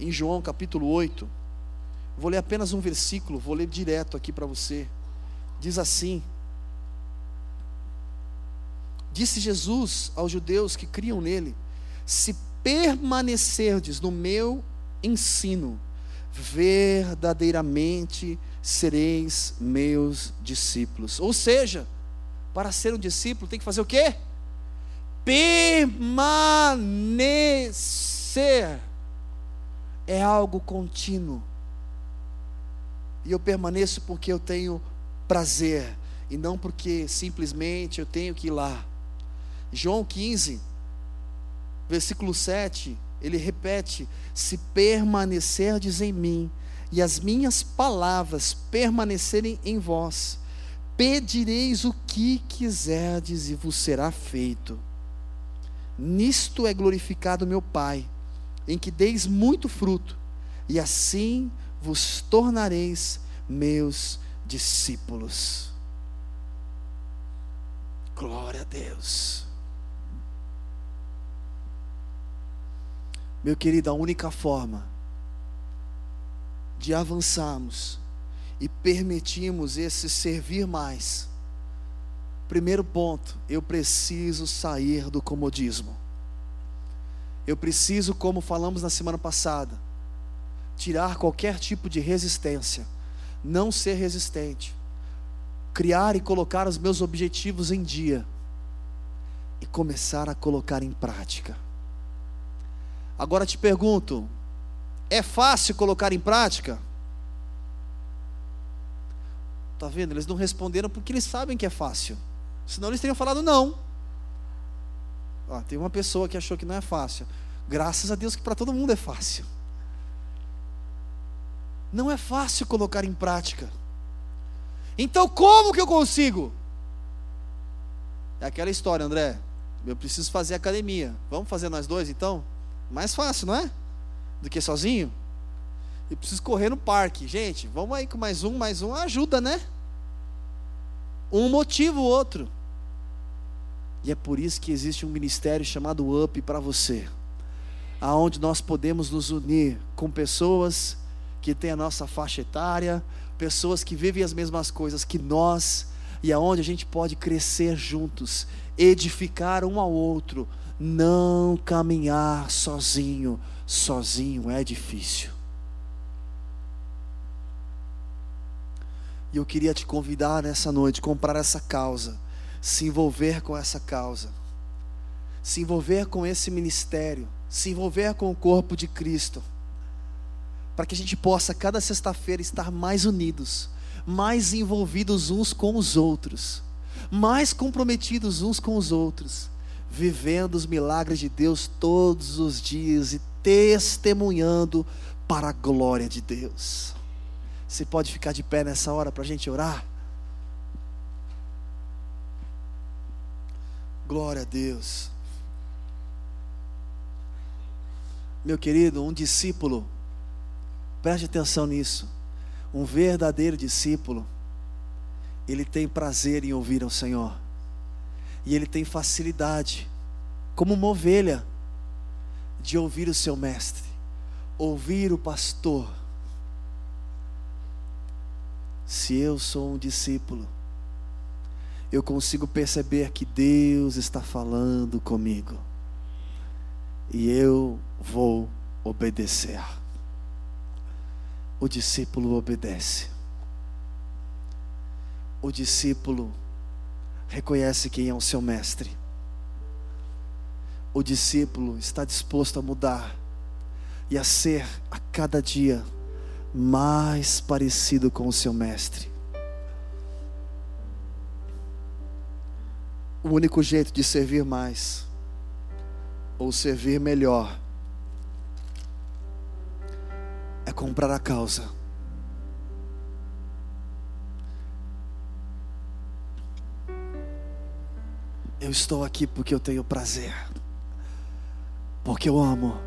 A: em João capítulo 8. Vou ler apenas um versículo, vou ler direto aqui para você. Diz assim: Disse Jesus aos judeus que criam nele: Se permanecerdes no meu ensino, verdadeiramente sereis meus discípulos. Ou seja, para ser um discípulo tem que fazer o quê? Permanecer é algo contínuo. E eu permaneço porque eu tenho prazer e não porque simplesmente eu tenho que ir lá. João 15, versículo 7, ele repete: Se permanecerdes em mim e as minhas palavras permanecerem em vós, pedireis o que quiserdes e vos será feito. Nisto é glorificado meu Pai, em que deis muito fruto, e assim vos tornareis meus discípulos. Glória a Deus. Meu querido, a única forma de avançarmos e permitirmos esse servir mais Primeiro ponto, eu preciso sair do comodismo. Eu preciso, como falamos na semana passada, tirar qualquer tipo de resistência, não ser resistente, criar e colocar os meus objetivos em dia e começar a colocar em prática. Agora te pergunto, é fácil colocar em prática? Tá vendo? Eles não responderam porque eles sabem que é fácil. Senão eles teriam falado não. Ah, tem uma pessoa que achou que não é fácil. Graças a Deus que para todo mundo é fácil. Não é fácil colocar em prática. Então como que eu consigo? É aquela história, André. Eu preciso fazer academia. Vamos fazer nós dois então? Mais fácil, não é? Do que sozinho? E preciso correr no parque. Gente, vamos aí com mais um, mais um. Ajuda, né? Um motiva o outro. E é por isso que existe um ministério chamado UP para você, aonde nós podemos nos unir com pessoas que têm a nossa faixa etária, pessoas que vivem as mesmas coisas que nós, e aonde a gente pode crescer juntos, edificar um ao outro, não caminhar sozinho. Sozinho é difícil. E eu queria te convidar nessa noite, comprar essa causa, se envolver com essa causa, se envolver com esse ministério, se envolver com o corpo de Cristo, para que a gente possa, cada sexta-feira, estar mais unidos, mais envolvidos uns com os outros, mais comprometidos uns com os outros, vivendo os milagres de Deus todos os dias e testemunhando para a glória de Deus. Você pode ficar de pé nessa hora para a gente orar? Glória a Deus. Meu querido, um discípulo, preste atenção nisso. Um verdadeiro discípulo, ele tem prazer em ouvir ao Senhor, e ele tem facilidade, como uma ovelha, de ouvir o seu mestre, ouvir o pastor se eu sou um discípulo, eu consigo perceber que Deus está falando comigo. E eu vou obedecer. O discípulo obedece. O discípulo reconhece quem é o seu mestre. O discípulo está disposto a mudar e a ser a cada dia mais parecido com o seu mestre. O único jeito de servir mais, ou servir melhor, é comprar a causa. Eu estou aqui porque eu tenho prazer, porque eu amo.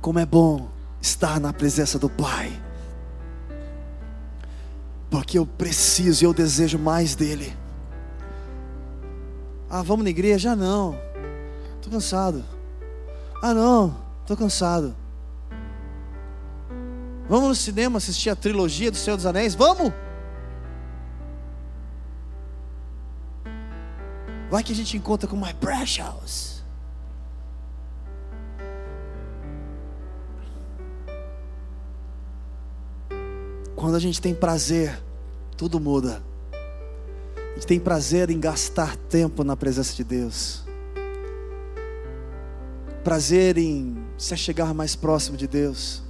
A: Como é bom estar na presença do Pai. Porque eu preciso e eu desejo mais dele. Ah, vamos na igreja? Ah, não. Estou cansado. Ah, não. Estou cansado. Vamos no cinema assistir a trilogia do Senhor dos Anéis? Vamos! Vai que a gente encontra com My Precious. Quando a gente tem prazer, tudo muda. Gente tem prazer em gastar tempo na presença de Deus. Prazer em se chegar mais próximo de Deus.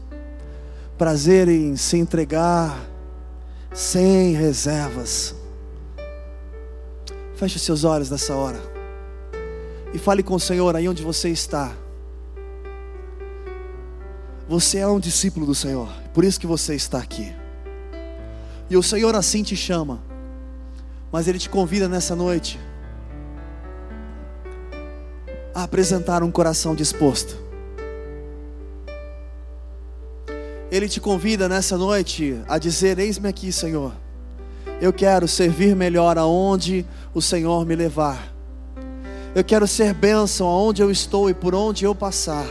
A: Prazer em se entregar sem reservas. Feche os seus olhos nessa hora. E fale com o Senhor aí onde você está. Você é um discípulo do Senhor, por isso que você está aqui. E o Senhor assim te chama. Mas Ele te convida nessa noite a apresentar um coração disposto. Ele te convida nessa noite a dizer: Eis-me aqui, Senhor. Eu quero servir melhor aonde o Senhor me levar. Eu quero ser bênção aonde eu estou e por onde eu passar.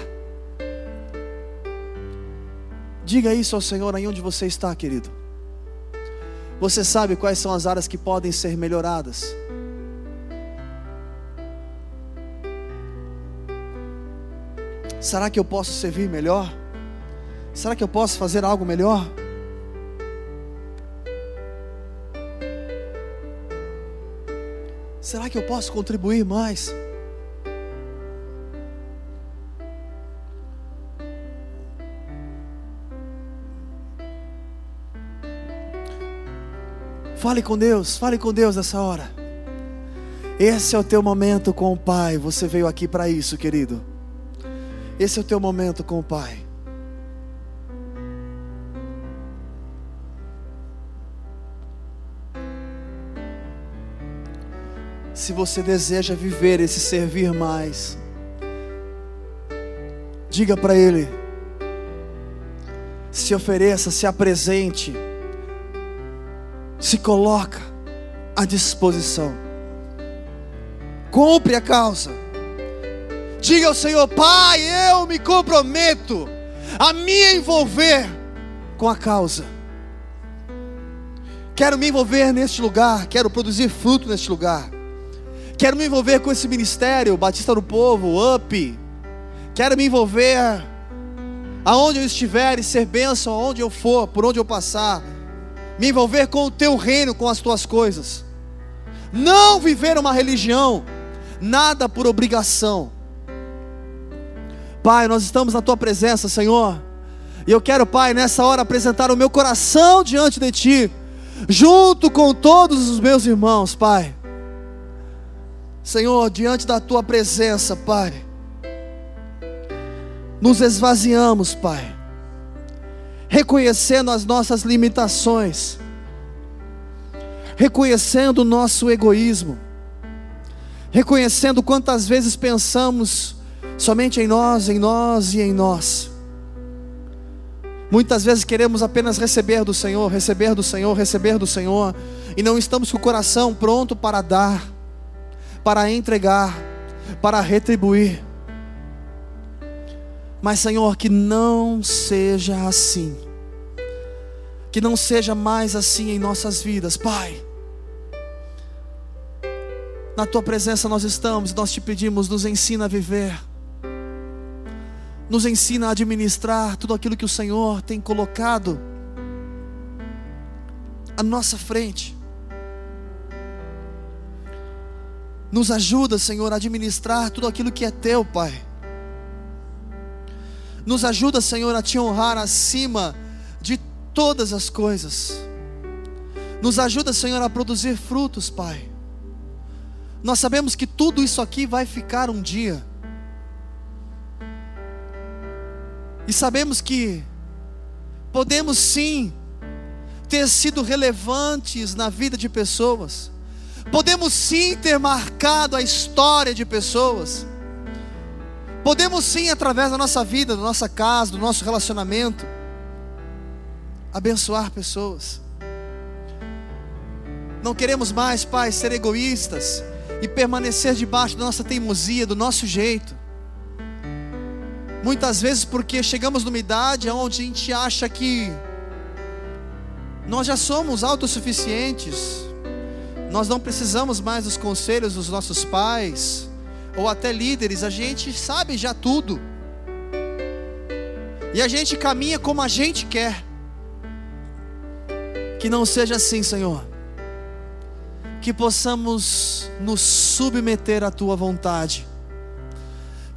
A: Diga isso ao Senhor aí onde você está, querido. Você sabe quais são as áreas que podem ser melhoradas? Será que eu posso servir melhor? Será que eu posso fazer algo melhor? Será que eu posso contribuir mais? Fale com Deus, fale com Deus nessa hora. Esse é o teu momento com o Pai. Você veio aqui para isso, querido. Esse é o teu momento com o Pai. Se você deseja viver esse servir mais, diga para Ele. Se ofereça, se apresente se coloca à disposição. Compre a causa. Diga ao Senhor, Pai, eu me comprometo a me envolver com a causa. Quero me envolver neste lugar, quero produzir fruto neste lugar. Quero me envolver com esse ministério, Batista do Povo, UP. Quero me envolver aonde eu estiver e ser bênção aonde eu for, por onde eu passar. Me envolver com o teu reino, com as tuas coisas. Não viver uma religião, nada por obrigação. Pai, nós estamos na tua presença, Senhor. E eu quero, Pai, nessa hora apresentar o meu coração diante de ti, junto com todos os meus irmãos, Pai. Senhor, diante da tua presença, Pai, nos esvaziamos, Pai, reconhecendo as nossas limitações, reconhecendo o nosso egoísmo, reconhecendo quantas vezes pensamos somente em nós, em nós e em nós. Muitas vezes queremos apenas receber do Senhor, receber do Senhor, receber do Senhor, e não estamos com o coração pronto para dar, para entregar, para retribuir. Mas, Senhor, que não seja assim, que não seja mais assim em nossas vidas, Pai. Na tua presença nós estamos, nós te pedimos, nos ensina a viver, nos ensina a administrar tudo aquilo que o Senhor tem colocado à nossa frente. Nos ajuda, Senhor, a administrar tudo aquilo que é teu, Pai. Nos ajuda, Senhor, a te honrar acima de todas as coisas. Nos ajuda, Senhor, a produzir frutos, Pai. Nós sabemos que tudo isso aqui vai ficar um dia. E sabemos que podemos sim ter sido relevantes na vida de pessoas. Podemos sim ter marcado a história de pessoas. Podemos sim, através da nossa vida, da nossa casa, do nosso relacionamento, abençoar pessoas. Não queremos mais, Pai, ser egoístas e permanecer debaixo da nossa teimosia, do nosso jeito. Muitas vezes porque chegamos numa idade onde a gente acha que nós já somos autossuficientes, nós não precisamos mais dos conselhos dos nossos pais ou até líderes, a gente sabe já tudo. E a gente caminha como a gente quer. Que não seja assim, Senhor. Que possamos nos submeter à tua vontade.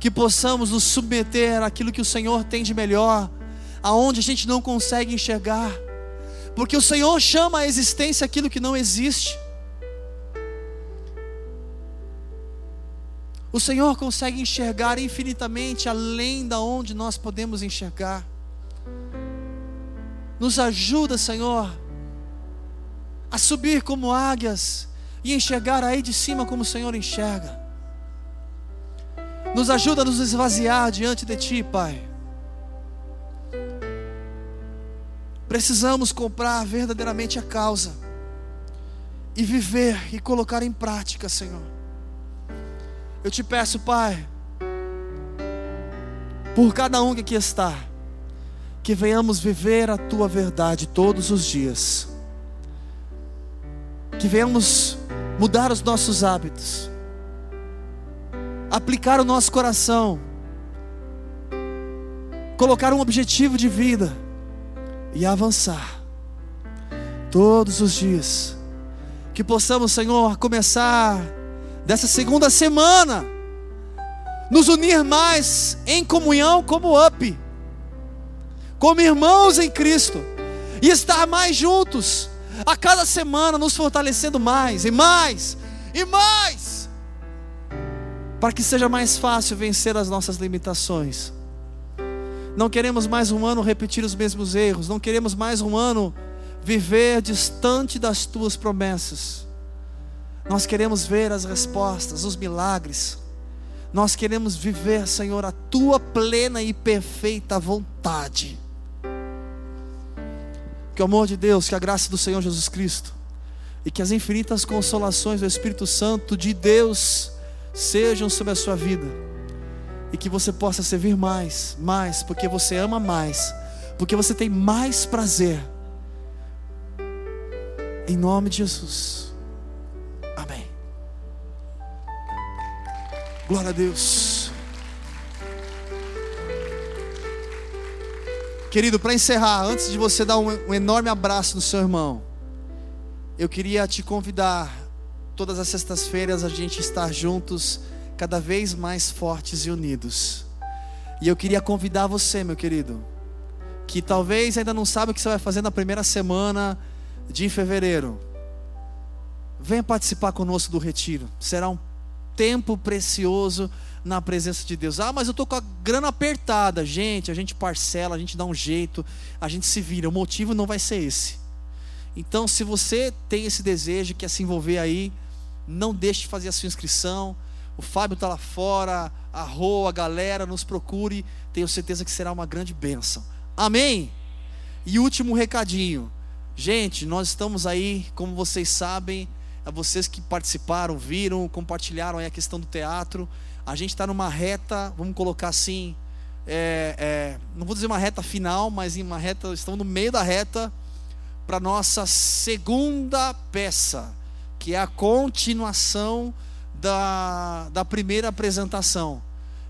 A: Que possamos nos submeter àquilo que o Senhor tem de melhor, aonde a gente não consegue enxergar. Porque o Senhor chama a existência aquilo que não existe. O Senhor consegue enxergar infinitamente além da onde nós podemos enxergar. Nos ajuda, Senhor, a subir como águias e enxergar aí de cima como o Senhor enxerga. Nos ajuda a nos esvaziar diante de Ti, Pai. Precisamos comprar verdadeiramente a causa e viver e colocar em prática, Senhor. Eu te peço, Pai, por cada um que aqui está, que venhamos viver a tua verdade todos os dias, que venhamos mudar os nossos hábitos, aplicar o nosso coração, colocar um objetivo de vida e avançar todos os dias, que possamos, Senhor, começar dessa segunda semana, nos unir mais em comunhão como up, como irmãos em Cristo, e estar mais juntos, a cada semana nos fortalecendo mais e mais e mais, para que seja mais fácil vencer as nossas limitações. Não queremos mais um ano repetir os mesmos erros, não queremos mais um ano viver distante das tuas promessas Nós queremos ver as respostas, os milagres. Nós queremos viver, Senhor, a tua plena e perfeita vontade. Que o amor de Deus, que a graça do Senhor Jesus Cristo e que as infinitas consolações do Espírito Santo de Deus sejam sobre a sua vida e que você possa servir mais, mais, porque você ama mais, porque você tem mais prazer. Em nome de Jesus. Glória a Deus. Querido, para encerrar, antes de você dar um, um enorme abraço no seu irmão, eu queria te convidar, todas as sextas-feiras, a gente estar juntos, cada vez mais fortes e unidos. E eu queria convidar você, meu querido, que talvez ainda não sabe o que você vai fazer na primeira semana de fevereiro. Venha participar conosco do retiro. Será um tempo precioso na presença de Deus. Ah, mas eu estou com a grana apertada. Gente, a gente parcela, a gente dá um jeito, a gente se vira. O motivo não vai ser esse. Então, se você tem esse desejo, quer se envolver aí, não deixe de fazer a sua inscrição. O Fábio está lá fora, a Rô, a galera, nos procure. Tenho certeza que será uma grande bênção. Amém? E último recadinho. Gente, nós estamos aí, como vocês sabem, a vocês que participaram, viram, compartilharam a questão do teatro. A gente está numa reta, vamos colocar assim, é, é, não vou dizer uma reta final, mas em uma reta, estamos no meio da reta para nossa segunda peça, que é a continuação da, da primeira apresentação.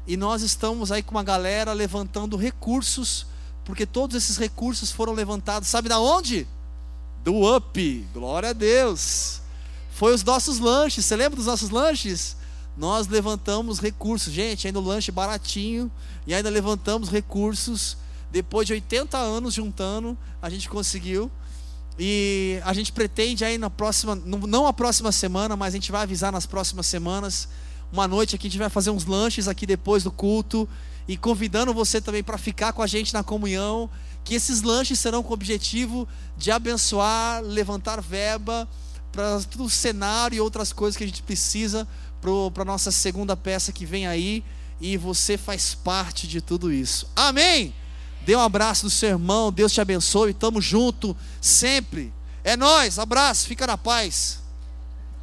A: E nós estamos aí com uma galera levantando recursos, porque todos esses recursos foram levantados, sabe da onde? Do UP, glória a Deus foi os nossos lanches. Você lembra dos nossos lanches? Nós levantamos recursos, gente, ainda o lanche baratinho e ainda levantamos recursos. Depois de 80 anos juntando, a gente conseguiu. E a gente pretende aí na próxima, não a próxima semana, mas a gente vai avisar nas próximas semanas. Uma noite aqui a gente vai fazer uns lanches aqui depois do culto e convidando você também para ficar com a gente na comunhão, que esses lanches serão com o objetivo de abençoar, levantar verba para todo o cenário e outras coisas que a gente precisa para a nossa segunda peça que vem aí. E você faz parte de tudo isso. Amém? Dê um abraço do seu irmão, Deus te abençoe, tamo junto sempre. É nós, abraço, fica na paz.